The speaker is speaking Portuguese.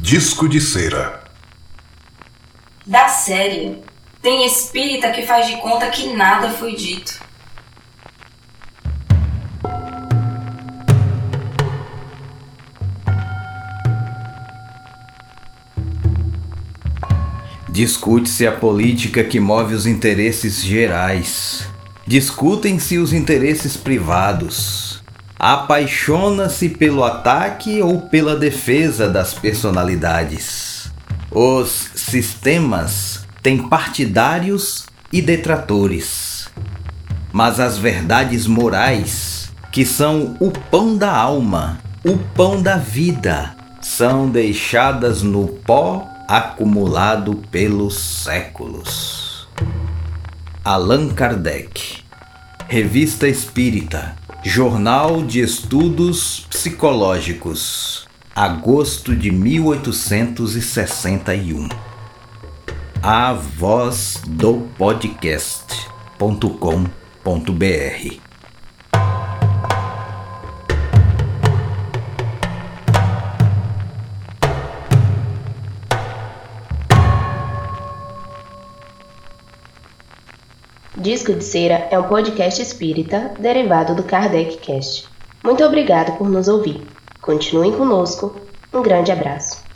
Disco de cera. Da série, tem espírita que faz de conta que nada foi dito. Discute-se a política que move os interesses gerais. Discutem-se os interesses privados. Apaixona-se pelo ataque ou pela defesa das personalidades. Os sistemas têm partidários e detratores. Mas as verdades morais, que são o pão da alma, o pão da vida, são deixadas no pó acumulado pelos séculos. Allan Kardec, Revista Espírita, Jornal de Estudos Psicológicos, agosto de 1861. A voz do podcast.com.br Disco de Cera é um podcast espírita derivado do Kardec Cast. Muito obrigado por nos ouvir. Continuem conosco. Um grande abraço.